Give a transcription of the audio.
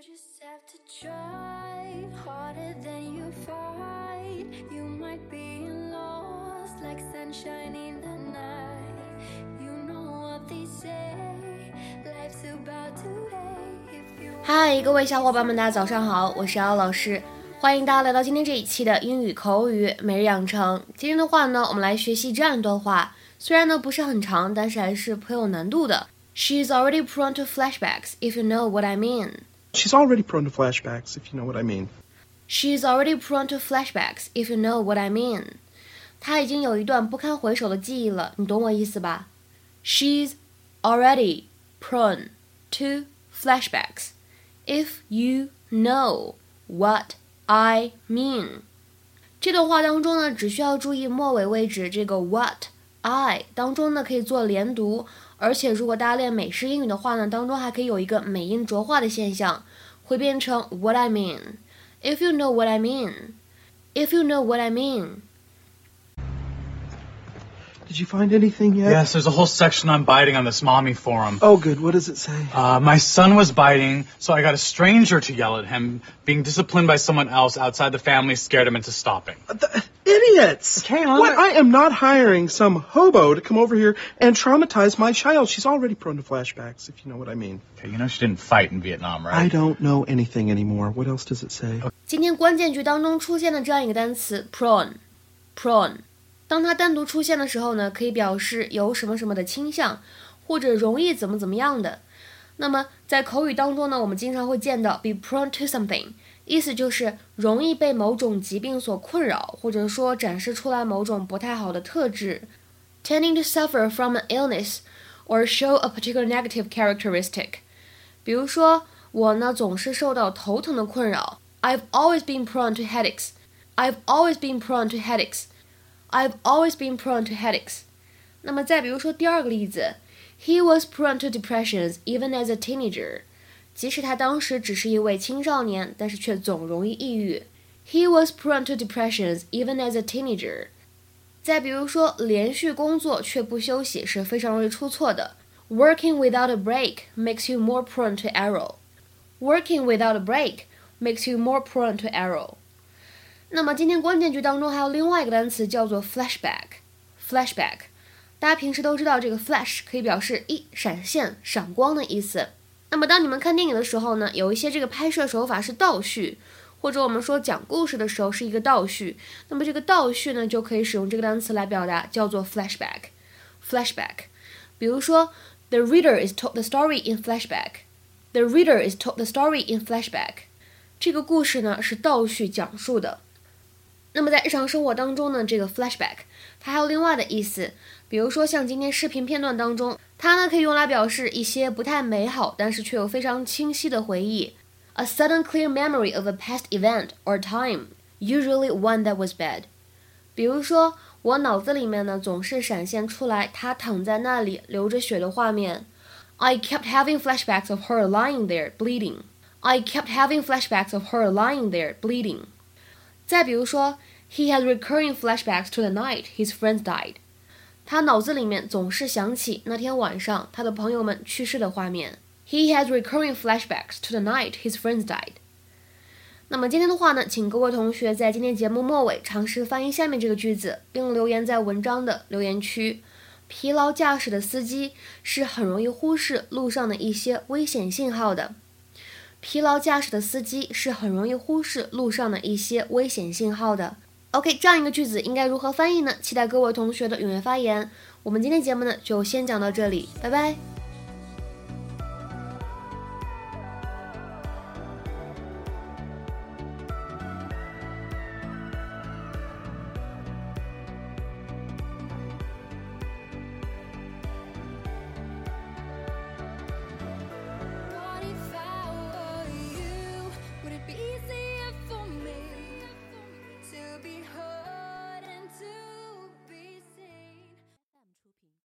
just have to try harder than you fight. You might be lost like sunshine in the night. You know what they say, life's about today. If you 嗨，各位小伙伴们，大家早上好，我是姚老师，欢迎大家来到今天这一期的英语口语每日养成。今天的话呢，我们来学习这样一段话，虽然呢不是很长，但是还是颇有难度的。She's already prone to flashbacks, if you know what I mean. She's already prone to flashbacks, if you know what I mean. She's already prone to flashbacks, if you know what I mean. 她已经有一段不堪回首的记忆了，你懂我意思吧？She's already prone to flashbacks, if you know what I mean. 这段话当中呢，只需要注意末尾位置这个 what I 当中呢可以做连读， 而且如果大家练美式英语的话呢，当中还可以有一个美音浊化的现象，会变成 what I mean。If you know what I mean, if you know what I mean. Did you find anything yet? Yes, there's a whole section on biting on this mommy forum. Oh, good. What does it say? Uh, my son was biting, so I got a stranger to yell at him. Being disciplined by someone else outside the family scared him into stopping. The, idiots! Okay, I'm what? not- I am not hiring some hobo to come over here and traumatize my child. She's already prone to flashbacks, if you know what I mean. Okay, you know she didn't fight in Vietnam, right? I don't know anything anymore. What else does it say? 今天关键句当中出现的这样一个单词 prone，prone， 当它单独出现的时候呢，可以表示有什么什么的倾向，或者容易怎么怎么样的。那么在口语当中呢，我们经常会见到 be prone to something，意思就是容易被某种疾病所困扰，或者说展示出来某种不太好的特质。Tending to suffer from an illness or show a particular negative characteristic。比如说，我呢总是受到头疼的困扰。I've always been prone to headaches. I've always been prone to headaches. I've always been prone to headaches. 那么再比如说第二个例子，He was prone to depressions even as a teenager. 即使他当时只是一位青少年，但是却总容易抑郁。He was prone to depressions even as a teenager. 再比如说，连续工作却不休息是非常容易出错的。Working without a break makes you more prone to error. Working without a break makes you more prone to error. 那么今天关键句当中还有另外一个单词叫做 flashback。flashback，大家平时都知道这个 flash 可以表示一闪现、闪光的意思。那么当你们看电影的时候呢，有一些这个拍摄手法是倒叙，或者我们说讲故事的时候是一个倒叙，那么这个倒叙呢就可以使用这个单词来表达，叫做 flashback。flashback，比如说，The reader is told the story in flashback。The reader is told the story in flashback。这个故事呢是倒叙讲述的。那么在日常生活当中呢，这个 flashback 它还有另外的意思，比如说像今天视频片段当中，它呢可以用来表示一些不太美好，但是却又非常清晰的回忆，a sudden clear memory of a past event or time, usually one that was bad。比如说，我脑子里面呢总是闪现出来他躺在那里流着血的画面。I kept having flashbacks of her lying there bleeding. I kept having flashbacks of her lying there bleeding. 再比如说，He has recurring flashbacks to the night his friends died. 他脑子里面总是想起那天晚上他的朋友们去世的画面。He has recurring flashbacks to the night his friends died. 那么今天的话呢，请各位同学在今天节目末尾尝试翻译下面这个句子，并留言在文章的留言区。疲劳驾驶的司机是很容易忽视路上的一些危险信号的。疲劳驾驶的司机是很容易忽视路上的一些危险信号的。OK，这样一个句子应该如何翻译呢？期待各位同学的踊跃发言。我们今天节目呢就先讲到这里，拜拜。